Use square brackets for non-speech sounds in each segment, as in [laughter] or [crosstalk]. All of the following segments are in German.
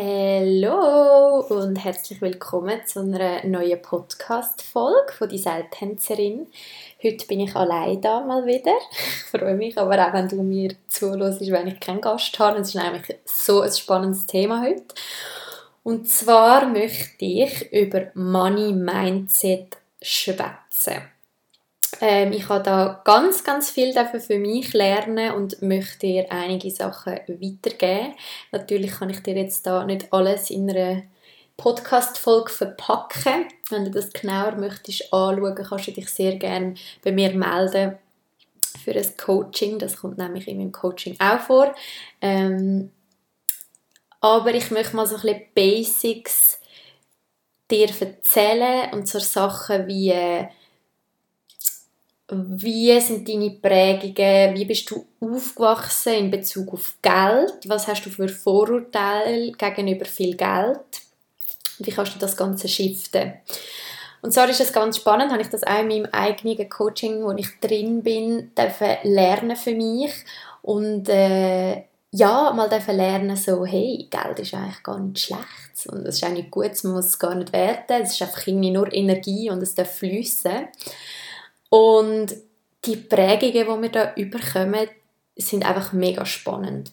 Hallo und herzlich willkommen zu einer neuen Podcast-Folge von «Die Seiltänzerin». Heute bin ich allein da mal wieder. Ich freue mich aber auch, wenn du mir zuhörst, wenn ich keinen Gast habe. Es ist nämlich so ein spannendes Thema heute. Und zwar möchte ich über Money Mindset schwätzen. Ähm, ich habe da ganz, ganz viel dafür für mich lernen und möchte dir einige Sachen weitergeben. Natürlich kann ich dir jetzt da nicht alles in einer Podcast-Folge verpacken. Wenn du das genauer möchtest anschauen, kannst du dich sehr gerne bei mir melden für ein Coaching. Das kommt nämlich in meinem Coaching auch vor. Ähm, aber ich möchte mal so ein bisschen Basics dir erzählen und so Sachen wie äh, wie sind deine Prägungen? Wie bist du aufgewachsen in Bezug auf Geld? Was hast du für Vorurteile gegenüber viel Geld? Wie kannst du das Ganze shiften? Und zwar ist es ganz spannend, habe ich das auch in meinem eigenen Coaching, wo ich drin bin, lernen für mich und äh, ja, mal lernen so, hey, Geld ist eigentlich gar nicht schlecht und es ist auch nicht gut, man muss es gar nicht werten, es ist einfach irgendwie nur Energie und es darf fließen. Und die Prägungen, die wir da überkommen, sind einfach mega spannend.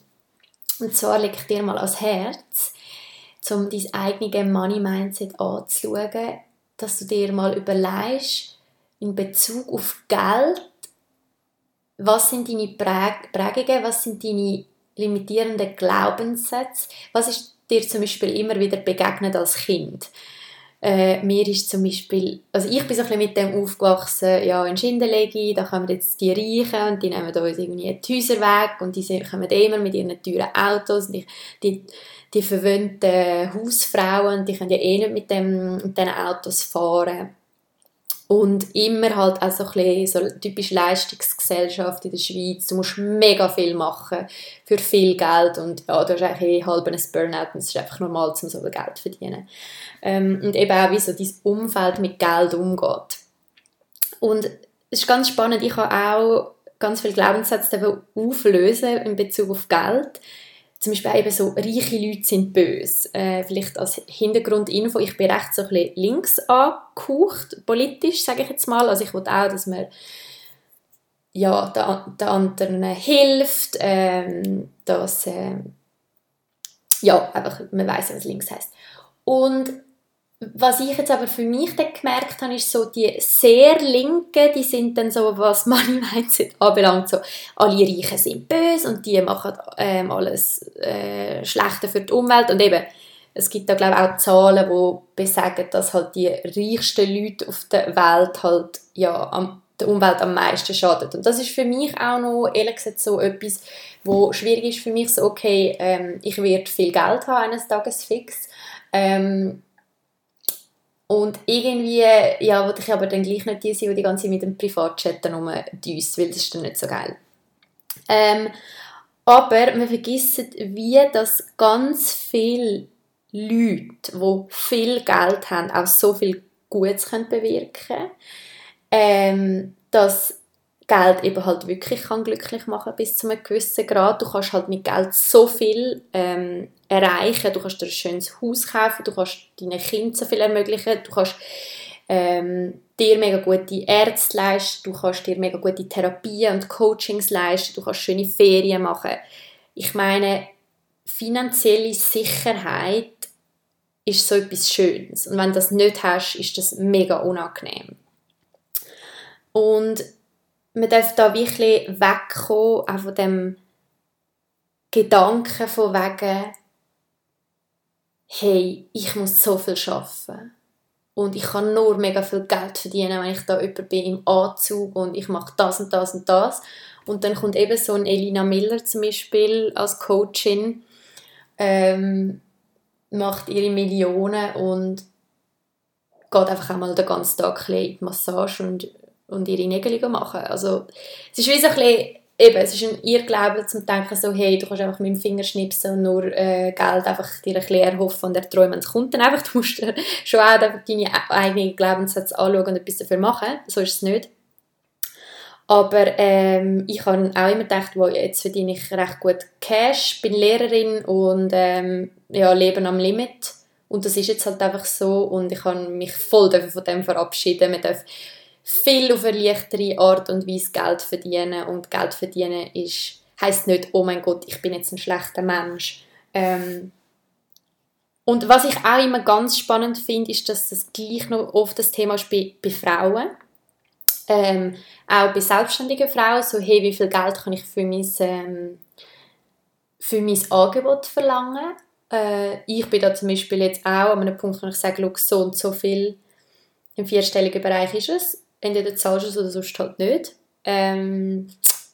Und zwar ich dir mal ans Herz, um dein eigenes Money-Mindset anzuschauen, dass du dir mal überlegst, in Bezug auf Geld, was sind deine Prägungen, was sind deine limitierenden Glaubenssätze, was ist dir zum Beispiel immer wieder begegnet als Kind. Äh, mir ist zum Beispiel, also ich bin so ein mit dem aufgewachsen, ja, in Schindelegi, da kommen jetzt die Reichen und die nehmen uns irgendwie die Häuser weg und die kommen immer mit ihren teuren Autos und die, die, die verwöhnten Hausfrauen, die können ja eh nicht mit, dem, mit diesen Autos fahren. Und immer halt auch so ein bisschen so typisch Leistungsgesellschaft in der Schweiz. Du musst mega viel machen für viel Geld und ja, du hast eigentlich eh halb ein Burnout und es ist einfach normal, um so viel Geld zu verdienen. Ähm, und eben auch, wie so dein Umfeld mit Geld umgeht. Und es ist ganz spannend, ich habe auch ganz viele Glaubenssätze auflösen in Bezug auf Geld zum Beispiel eben so, reiche Leute sind böse. Äh, vielleicht als Hintergrundinfo, ich bin recht so ein bisschen links angehaucht, politisch, sage ich jetzt mal. Also ich will auch, dass man ja, den, den anderen hilft, ähm, dass äh, ja, einfach, man weiß, was links heißt. Und was ich jetzt aber für mich dann gemerkt habe, ist so, die sehr Linken, die sind dann so, was [laughs] Money Mindset anbelangt, so, alle Reichen sind böse und die machen ähm, alles äh, Schlechte für die Umwelt und eben, es gibt da glaube ich auch Zahlen, die besagen, dass halt die reichsten Leute auf der Welt halt ja am, der Umwelt am meisten schadet. Und das ist für mich auch noch, ehrlich gesagt, so etwas, wo schwierig ist für mich, so okay, ähm, ich werde viel Geld haben eines Tages fix, ähm, und irgendwie, ja, wollte ich aber dann gleich nicht die sein, die die ganze Zeit mit dem Privatchat rumdüst, weil das ist dann nicht so geil. Ähm, aber man vergisst, wie das ganz viele Leute, die viel Geld haben, auch so viel Gutes können bewirken können. Ähm, dass Geld eben halt wirklich kann glücklich machen bis zu einem gewissen Grad. Du kannst halt mit Geld so viel ähm, erreichen. Du kannst dir ein schönes Haus kaufen, du kannst deinen Kindern so viel ermöglichen, du kannst ähm, dir mega gute Ärzte leisten, du kannst dir mega gute Therapien und Coachings leisten, du kannst schöne Ferien machen. Ich meine, finanzielle Sicherheit ist so etwas Schönes. Und wenn du das nicht hast, ist das mega unangenehm. Und man darf da wirklich wegkommen, auch von dem Gedanken von wegen, hey, ich muss so viel arbeiten und ich kann nur mega viel Geld verdienen, wenn ich da jemand bin im Anzug und ich mache das und das und das. Und dann kommt eben so ein Elina Miller zum Beispiel als Coachin, ähm, macht ihre Millionen und geht einfach einmal den ganzen Tag in die Massage und und ihre Nägel machen. Also es ist wie so ein bisschen, eben, es ist ein Irrglaube zum Denken so, hey, du kannst einfach mit dem Finger schnipsen und nur äh, Geld einfach dir ein bisschen erhoffen und erträumen. Es kommt dann einfach, [laughs] du musst schon auch deine eigenen Glaubenssätze anschauen und etwas dafür machen. So ist es nicht. Aber ähm, ich habe auch immer gedacht, wow, jetzt verdiene ich recht gut Cash, bin Lehrerin und ähm, ja, leben am Limit. Und das ist jetzt halt einfach so und ich habe mich voll von dem verabschieden. Man darf viel auf eine leichtere Art und Weise Geld verdienen und Geld verdienen ist, heisst nicht, oh mein Gott, ich bin jetzt ein schlechter Mensch. Ähm, und was ich auch immer ganz spannend finde, ist, dass das gleich noch oft das Thema ist bei, bei Frauen. Ähm, auch bei selbstständigen Frauen, so hey, wie viel Geld kann ich für mein, ähm, für mein Angebot verlangen? Äh, ich bin da zum Beispiel jetzt auch an einem Punkt, wo ich sage, so und so viel im vierstelligen Bereich ist es. Entweder zahlst du es oder sonst halt nicht. Ähm,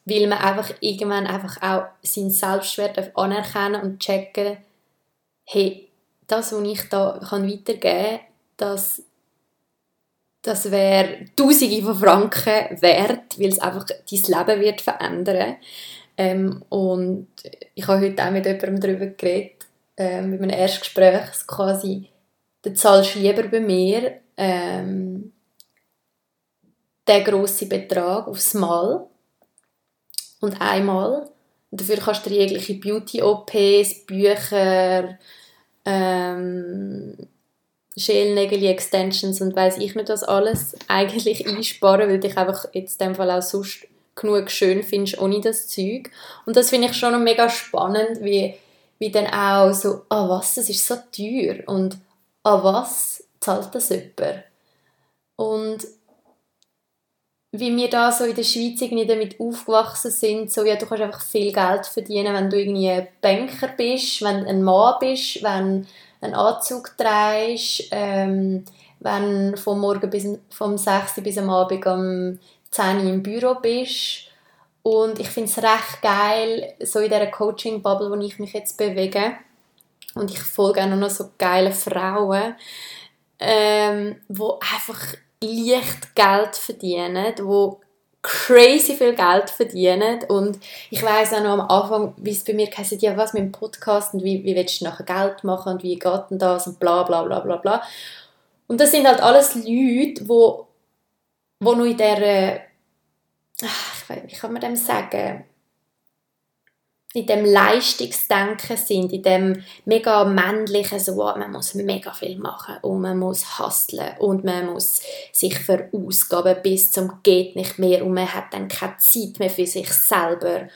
weil man einfach irgendwann einfach auch seinen Selbstwert anerkennen und checken, hey, das, was ich da kann weitergeben kann, das, das wäre Tausende von Franken wert, weil es einfach dein Leben wird verändern. Ähm, und ich habe heute auch mit jemandem darüber geredet, ähm, mit einem Erstgespräch, quasi, du zahlst lieber bei mir ähm, den grossen Betrag aufs Mal und einmal. Und dafür kannst du dir jegliche Beauty-OPs, Bücher, ähm, Schälnägel, Extensions und weiß ich nicht was alles [laughs] eigentlich einsparen, weil dich einfach jetzt in dem Fall auch sonst genug schön findest ohne das Zeug. Und das finde ich schon mega spannend, wie, wie dann auch so, ah was, das ist so teuer und ah was, zahlt das jemand? Und wie wir da so in der Schweiz irgendwie damit aufgewachsen sind, so ja, du kannst einfach viel Geld verdienen, wenn du irgendwie ein Banker bist, wenn du ein Mann bist, wenn einen Anzug trägst, ähm, wenn vom Morgen bis vom 6. bis am Abend um 10 Uhr im Büro bist. Und ich finde es recht geil, so in dieser Coaching-Bubble, wo ich mich jetzt bewege. Und ich folge auch noch so geile Frauen, ähm, wo einfach leicht Geld verdienen, wo crazy viel Geld verdienen. Und ich weiß auch noch am Anfang, wie es bei mir gesagt ja was mit dem Podcast und wie, wie willst du nachher Geld machen und wie geht denn das und bla bla bla bla bla. Und das sind halt alles Leute, wo, wo nur in der ach, wie kann man dem sagen in dem Leistungsdenken sind, in dem mega männlichen, so, oh, man muss mega viel machen und man muss hustlen und man muss sich verausgaben bis zum geht nicht mehr und man hat dann keine Zeit mehr für sich selber.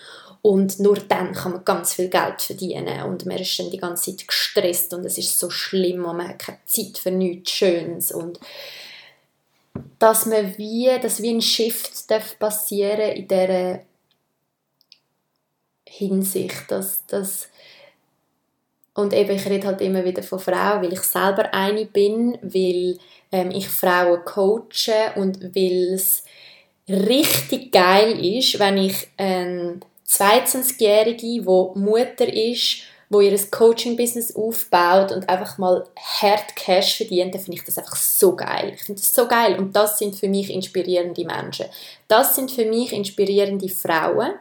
Und nur dann kann man ganz viel Geld verdienen und man ist dann die ganze Zeit gestresst und es ist so schlimm und man hat keine Zeit für nichts Schönes und dass man wie, dass wie ein Shift darf passieren in dieser Hinsicht, dass das und eben, ich rede halt immer wieder von Frauen, weil ich selber eine bin, weil ähm, ich Frauen coache und weil es richtig geil ist, wenn ich eine 22-Jährige, die Mutter ist, wo ihr Coaching-Business aufbaut und einfach mal hart Cash verdient, dann finde ich das einfach so geil. Ich finde das so geil und das sind für mich inspirierende Menschen. Das sind für mich inspirierende Frauen,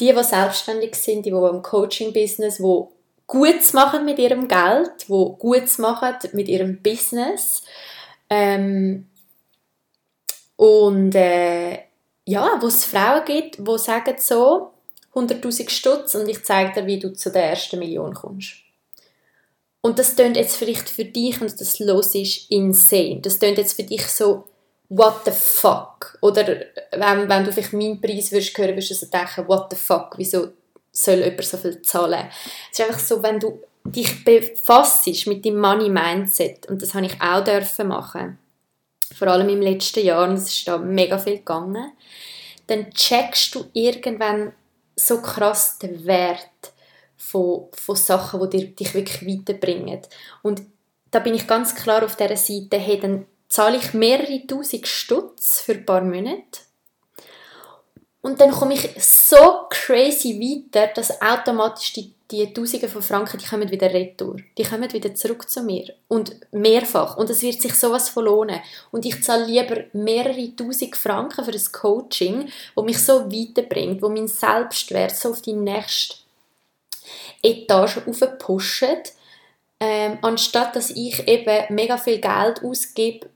die, die selbstständig sind, die, die im Coaching-Business, die gut machen mit ihrem Geld, die gut machen mit ihrem Business. Ähm, und äh, ja, wo es Frauen gibt, die sagen so, 100'000 Stutz und ich zeige dir, wie du zu der ersten Million kommst. Und das klingt jetzt vielleicht für dich, und das los ist, insane. Das klingt jetzt für dich so, what the fuck? Oder wenn, wenn du vielleicht meinen Preis würdest hören, würdest du so denken, what the fuck, wieso soll jemand so viel zahlen? Es ist einfach so, wenn du dich befasst mit deinem Money-Mindset, und das habe ich auch dürfen machen, vor allem im letzten Jahr, und es ist da mega viel gegangen, dann checkst du irgendwann so krass den Wert von, von Sachen, die dich wirklich weiterbringen. Und da bin ich ganz klar auf dieser Seite, hey, dann zahle ich mehrere tausend Stutz für ein paar Monate. Und dann komme ich so crazy weiter, dass automatisch die, die Tausende von Franken, die kommen wieder retour. Die kommen wieder zurück zu mir. Und mehrfach. Und es wird sich sowas verlohnen. Und ich zahle lieber mehrere Tausend Franken für ein Coaching, wo mich so weiterbringt, wo mein Selbstwert so auf die nächste Etage aufpusht, ähm, anstatt dass ich eben mega viel Geld ausgebe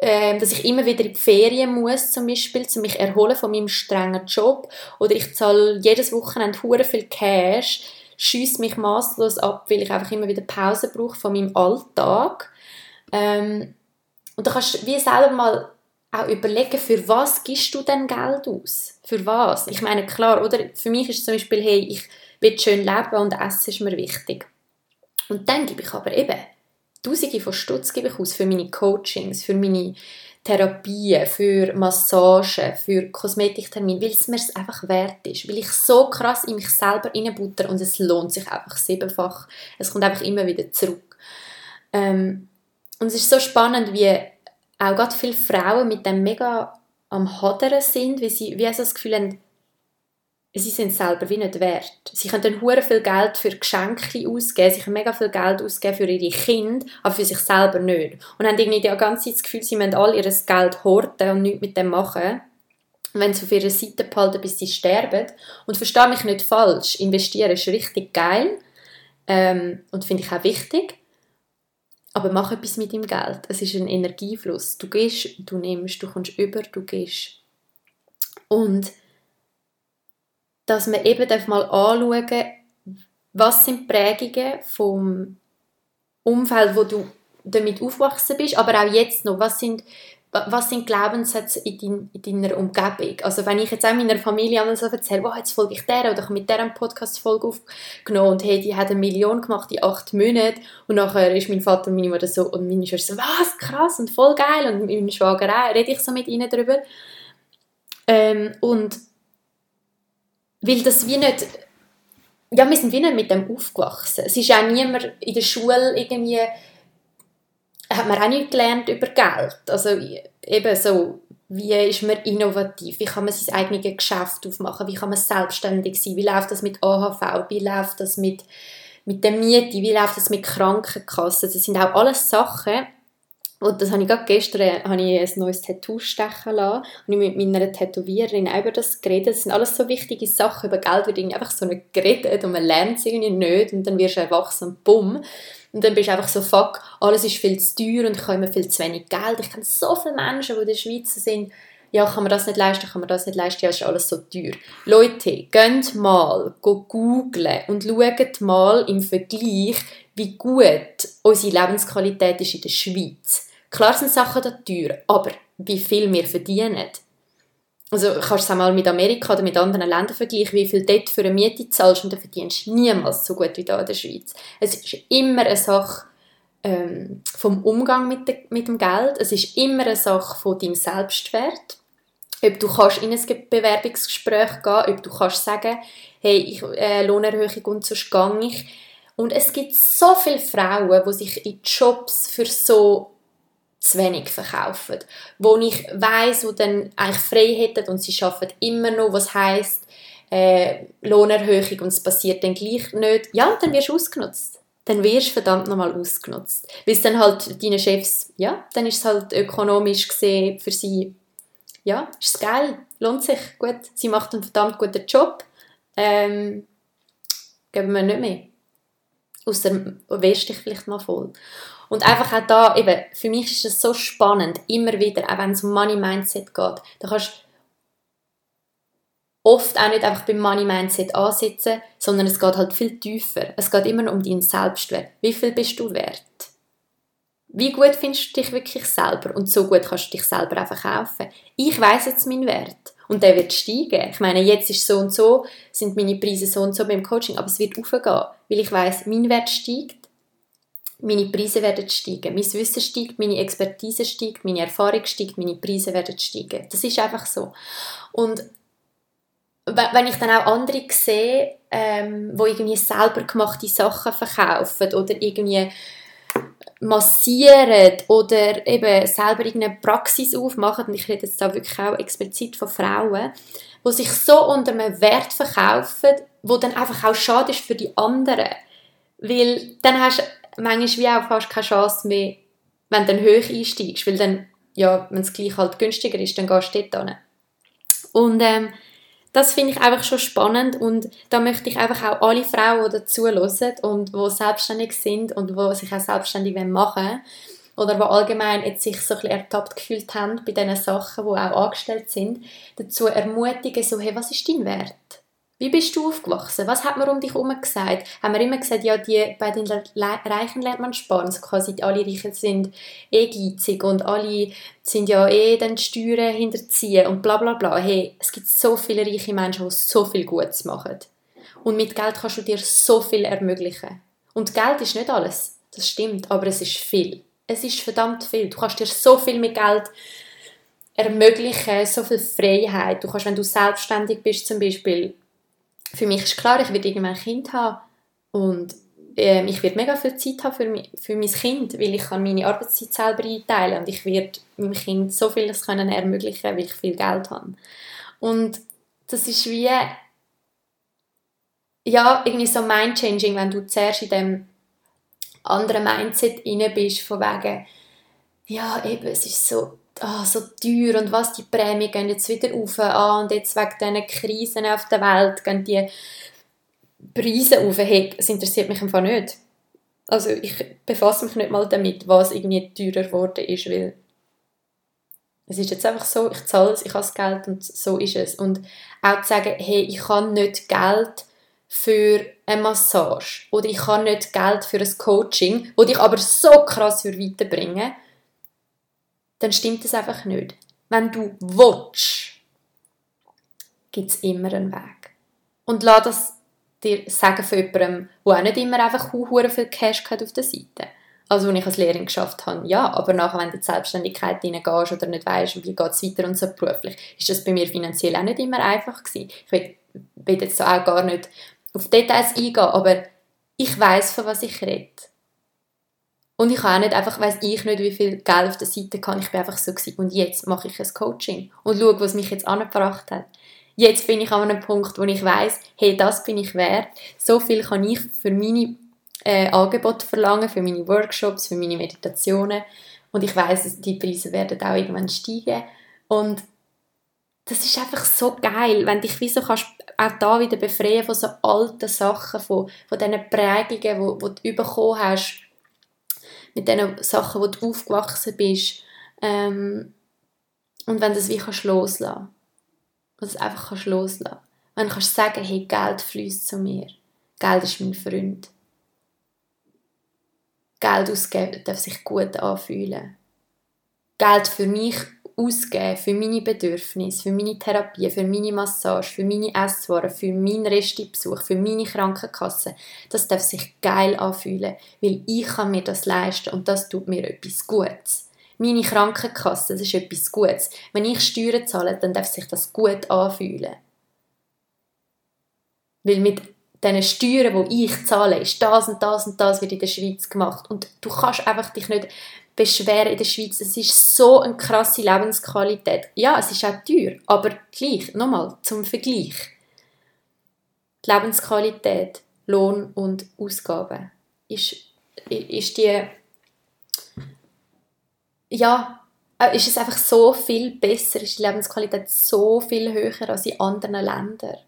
ähm, dass ich immer wieder in die Ferien muss, zum Beispiel, um mich erholen von meinem strengen Job. Oder ich zahle jedes Wochenende hure viel Cash, schiesse mich maßlos ab, weil ich einfach immer wieder Pause brauche von meinem Alltag. Ähm, und da kannst du wie selber mal auch überlegen, für was gibst du denn Geld aus? Für was? Ich meine, klar, oder? Für mich ist zum Beispiel, hey, ich will schön leben und Essen ist mir wichtig. Und dann gebe ich aber eben Tausende von Stutz gebe ich aus für meine Coachings, für meine Therapien, für Massagen, für Kosmetiktermine, weil es mir einfach wert ist, weil ich so krass in mich selber reinbutter und es lohnt sich einfach siebenfach. Es kommt einfach immer wieder zurück. Ähm, und es ist so spannend, wie auch gerade viele Frauen mit dem mega am Hadern sind, wie sie wie also das Gefühl haben, sie sind selber wie nicht wert. Sie können dann hure viel Geld für Geschenke ausgeben, sie können mega viel Geld ausgeben für ihre Kinder, aber für sich selber nicht. Und haben irgendwie die ganze Zeit das Gefühl, sie müssen all ihr Geld horten und nichts mit dem machen. wenn sie auf ihrer Seite behalten, bis sie sterben. Und verstehe mich nicht falsch, investieren ist richtig geil ähm, und finde ich auch wichtig. Aber mach etwas mit dem Geld. Es ist ein Energiefluss. Du gehst, du nimmst, du kommst über, du gehst. Und dass man eben mal anschauen was sind die Prägungen vom Umfeld, wo du damit aufgewachsen bist, aber auch jetzt noch, was sind, was sind Glaubenssätze in, dein, in deiner Umgebung? Also wenn ich jetzt auch meiner Familie einmal so erzähle, wow, jetzt folge ich der oder ich habe mit eine Podcast-Folge aufgenommen und hey, die hat eine Million gemacht in acht Monaten und nachher ist mein Vater und meine Mutter so und meine Schwester so, was, krass und voll geil und meine Schwager auch, rede ich so mit ihnen darüber. Ähm, und weil das wie nicht, ja, wir sind wie nicht mit dem aufgewachsen. Es ist auch niemand in der Schule irgendwie, hat man auch nicht gelernt über Geld. Also eben so, wie ist man innovativ, wie kann man sein eigenes Geschäft aufmachen, wie kann man selbstständig sein, wie läuft das mit AHV, wie läuft das mit, mit der Miete, wie läuft das mit Krankenkassen. Das sind auch alles Sachen, und das habe ich gerade gestern habe ich ein neues Tattoo stechen lassen und ich mit meiner Tätowiererin über das geredet. Das sind alles so wichtige Sachen. Über Geld wird einfach so nicht geredet und man lernt es irgendwie nicht und dann wirst du erwachsen und bumm. Und dann bist du einfach so, fuck, alles ist viel zu teuer und ich habe immer viel zu wenig Geld. Ich kenne so viele Menschen, die in der Schweiz sind, ja, kann man das nicht leisten, kann man das nicht leisten, ja, ist alles so teuer. Leute, geht mal, googlen und schaut mal im Vergleich, wie gut unsere Lebensqualität ist in der Schweiz. Klar sind Sachen da teuer, aber wie viel wir verdienen. Also kannst du es auch mal mit Amerika oder mit anderen Ländern vergleichen, wie viel dort für eine Miete zahlst und dann verdienst du niemals so gut wie da in der Schweiz. Es ist immer eine Sache ähm, vom Umgang mit, de, mit dem Geld, es ist immer eine Sache von deinem Selbstwert, ob du kannst in ein Bewerbungsgespräch gehen, ob du kannst sagen, hey, ich, äh, Lohnerhöhung und sonst gehe ich. Und es gibt so viele Frauen, die sich in Jobs für so zu wenig verkaufen. Wo ich weiß, wo dann eigentlich frei hätten und sie arbeiten immer noch, was heißt äh, Lohnerhöhung und es passiert dann gleich nicht. Ja, dann wirst du ausgenutzt. Dann wirst du verdammt nochmal ausgenutzt. Weil es dann halt deine Chefs, ja, dann ist es halt ökonomisch gesehen für sie, ja, ist geil, lohnt sich, gut, sie macht einen verdammt guten Job, ähm, geben wir nicht mehr. Außer wehrst dich vielleicht mal voll. Und einfach auch da, eben, für mich ist es so spannend, immer wieder, auch wenn es um Money Mindset geht, da kannst oft auch nicht einfach beim Money Mindset ansetzen, sondern es geht halt viel tiefer. Es geht immer um deinen Selbstwert. Wie viel bist du wert? Wie gut findest du dich wirklich selber? Und so gut kannst du dich selber auch verkaufen. Ich weiß jetzt meinen Wert. Und der wird steigen. Ich meine, jetzt ist so und so, sind meine Preise so und so beim Coaching, aber es wird aufgehen, weil ich weiß, mein Wert steigt meine Preise werden steigen, mein Wissen steigt, meine Expertise steigt, meine Erfahrung steigt, meine Preise werden steigen. Das ist einfach so. Und wenn ich dann auch andere sehe, ähm, wo irgendwie selber gemachte Sachen verkaufen oder irgendwie massieren oder eben selber irgendeine Praxis aufmachen, und ich rede jetzt da wirklich auch explizit von Frauen, wo sich so unter einem Wert verkaufen, wo dann einfach auch schade ist für die anderen. Weil dann hast du manchmal wie auch fast keine Chance mehr, wenn du dann hoch einsteigst, weil dann, ja, wenn es gleich halt günstiger ist, dann gehst du dort hin. Und ähm, das finde ich einfach schon spannend und da möchte ich einfach auch alle Frauen, die dazu hören und die selbstständig sind und die sich auch selbstständig machen oder die allgemein jetzt sich so ein bisschen ertappt gefühlt haben bei diesen Sachen, die auch angestellt sind, dazu ermutigen, so, hey, was ist dein Wert? Wie bist du aufgewachsen? Was hat man um dich herum gesagt? Haben wir immer gesagt, ja, die, bei den Reichen lernt man sparen. Also quasi alle Reichen sind eh geizig und alle sind ja eh den Steuern hinterziehen und bla bla bla. Hey, es gibt so viele reiche Menschen, die so viel Gutes machen. Und mit Geld kannst du dir so viel ermöglichen. Und Geld ist nicht alles. Das stimmt, aber es ist viel. Es ist verdammt viel. Du kannst dir so viel mit Geld ermöglichen, so viel Freiheit. Du kannst, wenn du selbstständig bist zum Beispiel, für mich ist klar, ich werde irgendwann ein Kind haben und äh, ich werde mega viel Zeit haben für, mich, für mein Kind, weil ich kann meine Arbeitszeit selber einteilen und ich werde meinem Kind so vieles können ermöglichen, weil ich viel Geld habe. Und das ist wie ja, irgendwie so mind-changing, wenn du zuerst in dem anderen Mindset inne bist, von wegen, ja, eben, es ist so, oh, so teuer und was, die Prämien gehen jetzt wieder auf ah, und jetzt wegen diesen Krisen auf der Welt gehen die Preise auf. Hey, das interessiert mich einfach nicht. Also ich befasse mich nicht mal damit, was irgendwie teurer geworden ist, weil es ist jetzt einfach so, ich zahle es, ich habe das Geld und so ist es. Und auch zu sagen, hey, ich kann nicht Geld für eine Massage oder ich habe nicht Geld für ein Coaching, wo dich aber so krass weiterbringen dann stimmt das einfach nicht. Wenn du willst, gibt es immer einen Weg. Und lass das dir sagen von jemandem, der auch nicht immer einfach viel Cash hat auf der Seite. Also, als ich als Lehrerin geschafft habe, ja, aber nachher, wenn du in die Selbstständigkeit hineingehst oder nicht weißt, wie geht es weiter und so beruflich, ist das bei mir finanziell auch nicht immer einfach gewesen. Ich will, will jetzt auch gar nicht auf Details eingehen, aber ich weiß, von was ich rede. Und ich habe auch nicht einfach, weiß ich nicht, wie viel Geld auf der Seite kann. Ich bin einfach so gewesen. Und jetzt mache ich ein Coaching und schaue, was mich jetzt angebracht hat. Jetzt bin ich an einem Punkt, wo ich weiß, hey, das bin ich wert. So viel kann ich für meine äh, Angebote verlangen, für meine Workshops, für meine Meditationen. Und ich weiß, die Preise werden auch irgendwann steigen. Und das ist einfach so geil, wenn dich wie so kannst auch da wieder befreien von so alten Sachen, von, von diesen Prägungen, die wo du bekommen hast, mit diesen Sachen, wo du aufgewachsen bist. Ähm, und wenn du das wie kannst loslassen. Wenn du es einfach kannst loslassen. Wenn du kannst sagen, hey, Geld fließt zu mir. Geld ist mein Freund. Geld ausgeben darf sich gut anfühlen. Geld für mich ausgeben für meine Bedürfnisse, für meine Therapie, für meine Massage, für meine Esswaren, für meinen Restbesuch, für meine Krankenkasse, das darf sich geil anfühlen, weil ich kann mir das leisten und das tut mir etwas Gutes. Meine Krankenkasse, das ist etwas Gutes. Wenn ich Steuern zahle, dann darf sich das gut anfühlen. Weil mit diesen Steuern, die ich zahle, ist das und das und das wird in der Schweiz gemacht. Und du kannst einfach dich nicht beschweren in der Schweiz. Es ist so eine krasse Lebensqualität. Ja, es ist auch teuer, aber gleich, nochmal, zum Vergleich. Die Lebensqualität, Lohn und Ausgaben ist, ist die ja, äh, ist es einfach so viel besser, ist die Lebensqualität so viel höher als in anderen Ländern.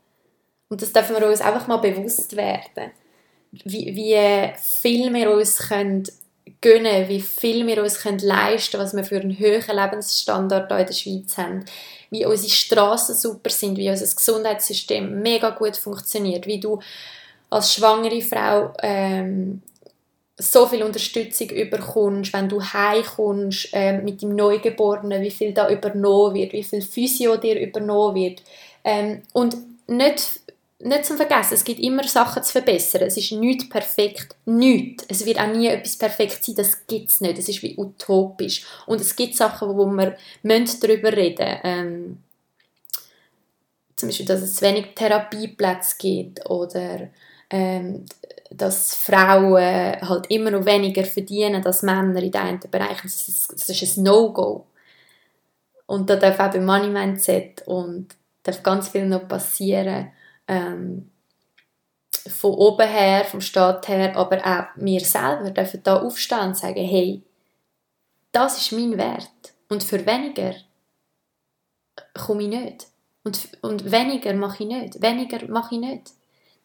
Und das dürfen wir uns einfach mal bewusst werden, wie, wie viel wir uns können gönnen, wie viel wir uns können leisten können, was wir für einen höheren Lebensstandard hier in der Schweiz haben, wie unsere Straßen super sind, wie unser Gesundheitssystem mega gut funktioniert, wie du als schwangere Frau ähm, so viel Unterstützung überkommst, wenn du heimkommst ähm, mit dem Neugeborenen, wie viel da übernommen wird, wie viel Physio dir übernommen wird. Ähm, und nicht nicht zu vergessen, es gibt immer Sachen zu verbessern. Es ist nicht perfekt. Nichts. Es wird auch nie etwas perfekt sein. Das gibt es nicht. Es ist wie utopisch. Und es gibt Sachen, wo wir darüber reden. Ähm, zum Beispiel, dass es zu wenig Therapieplätze gibt oder ähm, dass Frauen halt immer noch weniger verdienen als Männer in diesen Bereichen. Das ist, das ist ein No-Go. Und da darf auch beim Money Mindset und darf ganz viel noch passieren ähm, von oben her, vom Staat her, aber auch wir selber dürfen da aufstehen und sagen, hey, das ist mein Wert und für weniger komme ich nicht. Und, und weniger mache ich nicht. Weniger mache ich nicht.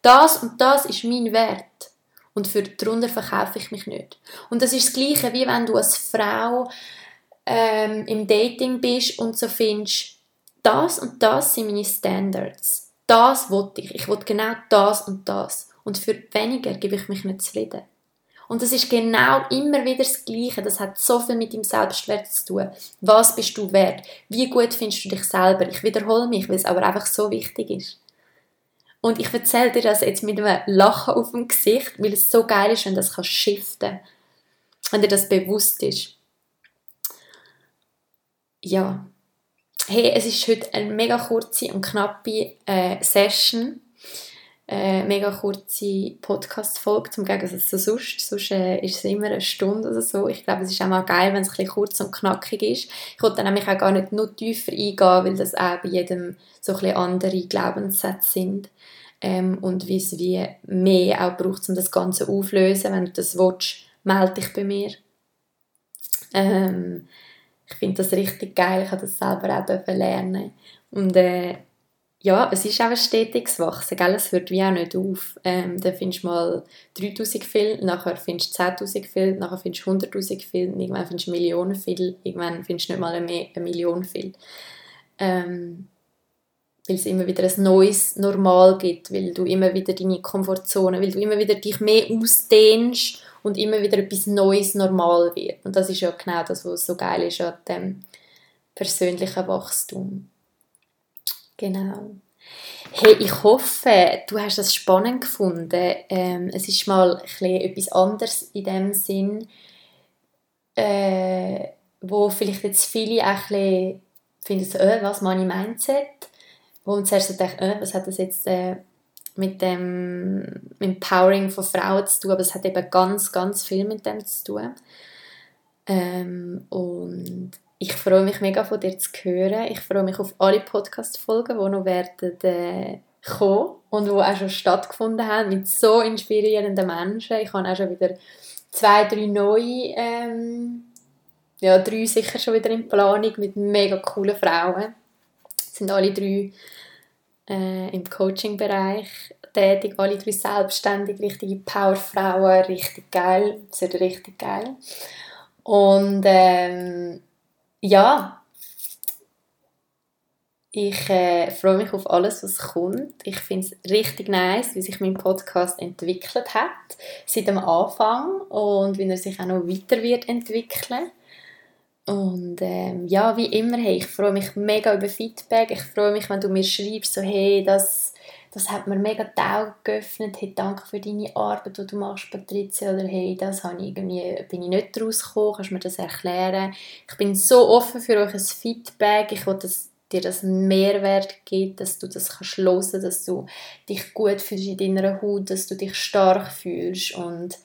Das und das ist mein Wert. Und für darunter verkaufe ich mich nicht. Und das ist das Gleiche, wie wenn du als Frau ähm, im Dating bist und so findest, das und das sind meine Standards. Das wollte ich. Ich wollte genau das und das. Und für weniger gebe ich mich nicht zufrieden. Und das ist genau immer wieder das Gleiche. Das hat so viel mit dem Selbstwert zu tun. Was bist du wert? Wie gut findest du dich selber? Ich wiederhole mich, weil es aber einfach so wichtig ist. Und ich erzähle dir das jetzt mit einem Lachen auf dem Gesicht, weil es so geil ist, wenn das shiften Wenn dir das bewusst ist. Ja. Hey, es ist heute eine mega kurze und knappe äh, Session äh, mega kurze Podcast-Folge, zum Gegensatz zu sonst. Sonst äh, ist es immer eine Stunde oder so. Ich glaube, es ist auch mal geil, wenn es ein bisschen kurz und knackig ist. Ich wollte nämlich auch gar nicht noch tiefer eingehen, weil das auch bei jedem so ein bisschen andere Glaubenssätze sind. Ähm, und wie es wie mehr auch braucht, um das Ganze aufzulösen. Wenn du das willst, melde dich bei mir. Ähm, ich finde das richtig geil. Ich habe das selber auch lernen. Und äh, ja, es ist auch ein stetiges Wachsen, gell? es hört wie auch nicht auf. Ähm, dann findest du mal 3000 viel, nachher findest du 10'000 viel, nachher findest du 100'000 viel, irgendwann findest du Millionen viel, irgendwann findest du nicht mal eine, eine Million viel. Ähm, weil es immer wieder ein neues Normal gibt, weil du immer wieder deine Komfortzone, weil du immer wieder dich mehr ausdehnst und immer wieder etwas Neues normal wird. Und das ist ja genau das, was so geil ist an dem persönlichen Wachstum. Genau. Hey, ich hoffe, du hast das spannend gefunden. Ähm, es ist mal etwas anderes in dem Sinn, äh, wo vielleicht jetzt viele auch ein finden, äh, was Money Mindset? Wo man zuerst so denkt, äh, was hat das jetzt äh, mit dem Empowering von Frauen zu tun? Aber es hat eben ganz, ganz viel mit dem zu tun. Ähm, und ich freue mich mega von dir zu hören. Ich freue mich auf alle Podcast-Folgen, die noch werden äh, kommen und die auch schon stattgefunden haben mit so inspirierenden Menschen. Ich habe auch schon wieder zwei, drei neue, ähm, ja, drei sicher schon wieder in Planung mit mega coolen Frauen. Das sind alle drei äh, im Coaching-Bereich tätig, alle drei selbstständig, richtige Powerfrauen, richtig geil, das richtig geil. Und ähm, ja, ich äh, freue mich auf alles, was kommt. Ich finde es richtig nice, wie sich mein Podcast entwickelt hat seit dem Anfang und wie er sich auch noch weiter wird entwickeln. Und ähm, ja, wie immer, hey, ich freue mich mega über Feedback. Ich freue mich, wenn du mir schreibst, so hey, das das hat mir mega die Augen geöffnet. Hey, danke für deine Arbeit, die du machst, Patricia. Oder hey, das habe ich irgendwie, bin ich nicht daraus gekommen. Kannst du mir das erklären? Ich bin so offen für euch Feedback. Ich will, dass dir das einen Mehrwert gibt, dass du das kannst hören, dass du dich gut fühlst in deiner Haut, dass du dich stark fühlst und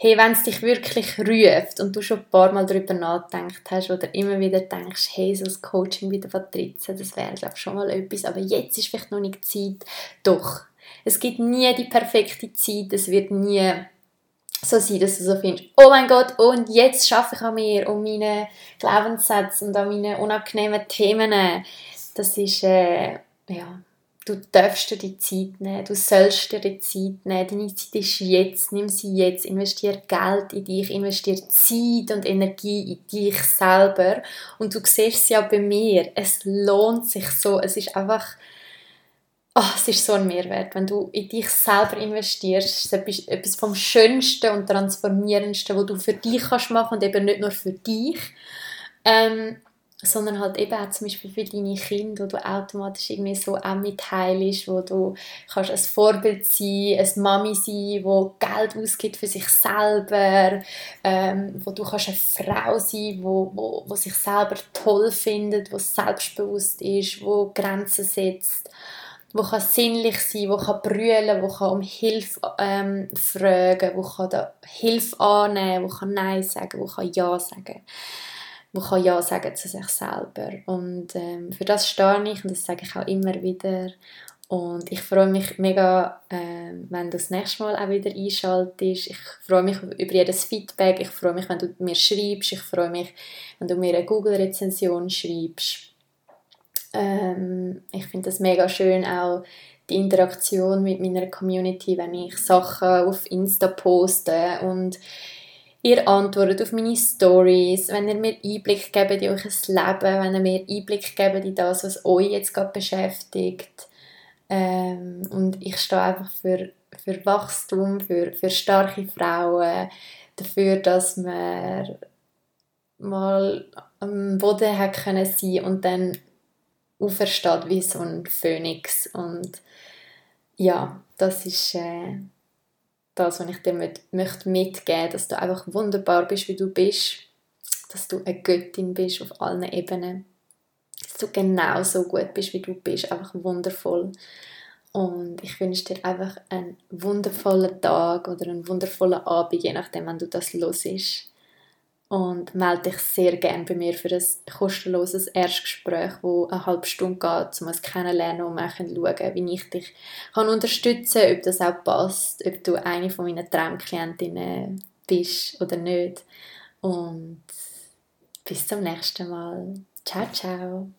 hey, wenn es dich wirklich ruft und du schon ein paar Mal darüber nachgedacht hast oder immer wieder denkst, hey, so ein Coaching wie der Patrizia, das wäre, glaube ich, schon mal etwas, aber jetzt ist vielleicht noch nicht Zeit. Doch, es gibt nie die perfekte Zeit, es wird nie so sein, dass du so findest, oh mein Gott, und jetzt schaffe ich an mir, um meine Glaubenssätze und an meine unangenehmen Themen. Das ist, äh, ja, du darfst dir die Zeit nehmen, du sollst dir die Zeit nehmen, deine Zeit ist jetzt, nimm sie jetzt, investier Geld in dich, investier Zeit und Energie in dich selber. Und du siehst ja bei mir, es lohnt sich so, es ist einfach, oh, es ist so ein Mehrwert, wenn du in dich selber investierst, es ist etwas vom Schönsten und Transformierendsten, was du für dich kannst machen und eben nicht nur für dich, ähm, sondern halt eben auch zum Beispiel für deine Kinder, wo du automatisch irgendwie so auch mitheilst, wo du kannst ein Vorbild sein, eine Mami sein, wo Geld ausgibt für sich selber, ähm, wo du kannst eine Frau sein, wo, wo, wo sich selber toll findet, wo selbstbewusst ist, wo Grenzen setzt, wo kann sinnlich sein, wo kann brüllen, wo kann um Hilfe ähm, fragen, wo kann da Hilfe annehmen, wo kann Nein sagen, wo kann Ja sagen man kann Ja sagen zu sich selber. Und ähm, für das stehe ich und das sage ich auch immer wieder. Und ich freue mich mega, äh, wenn du das nächste Mal auch wieder einschaltest. Ich freue mich über jedes Feedback. Ich freue mich, wenn du mir schreibst. Ich freue mich, wenn du mir eine Google-Rezension schreibst. Ähm, ich finde das mega schön, auch die Interaktion mit meiner Community, wenn ich Sachen auf Insta poste und ihr antwortet auf meine Stories, wenn ihr mir Einblick gebt in euch Leben, wenn ihr mir Einblick gebt in das, was euch jetzt gerade beschäftigt. Ähm, und ich stehe einfach für, für Wachstum, für, für starke Frauen, dafür, dass man mal am Boden hat können sein und dann aufersteht wie so ein Phönix und ja, das ist äh, das, was ich dir mit, möchte mitgeben dass du einfach wunderbar bist, wie du bist, dass du eine Göttin bist auf allen Ebenen, dass du genauso gut bist, wie du bist, einfach wundervoll. Und ich wünsche dir einfach einen wundervollen Tag oder einen wundervollen Abend, je nachdem, wenn du das los ist und melde dich sehr gerne bei mir für ein kostenloses Erstgespräch, das eine halbe Stunde geht, um es kennenlernen und mal schauen, wie ich dich kann unterstützen kann, ob das auch passt, ob du eine von meinen Traumklientinnen bist oder nicht. Und bis zum nächsten Mal. Ciao, ciao.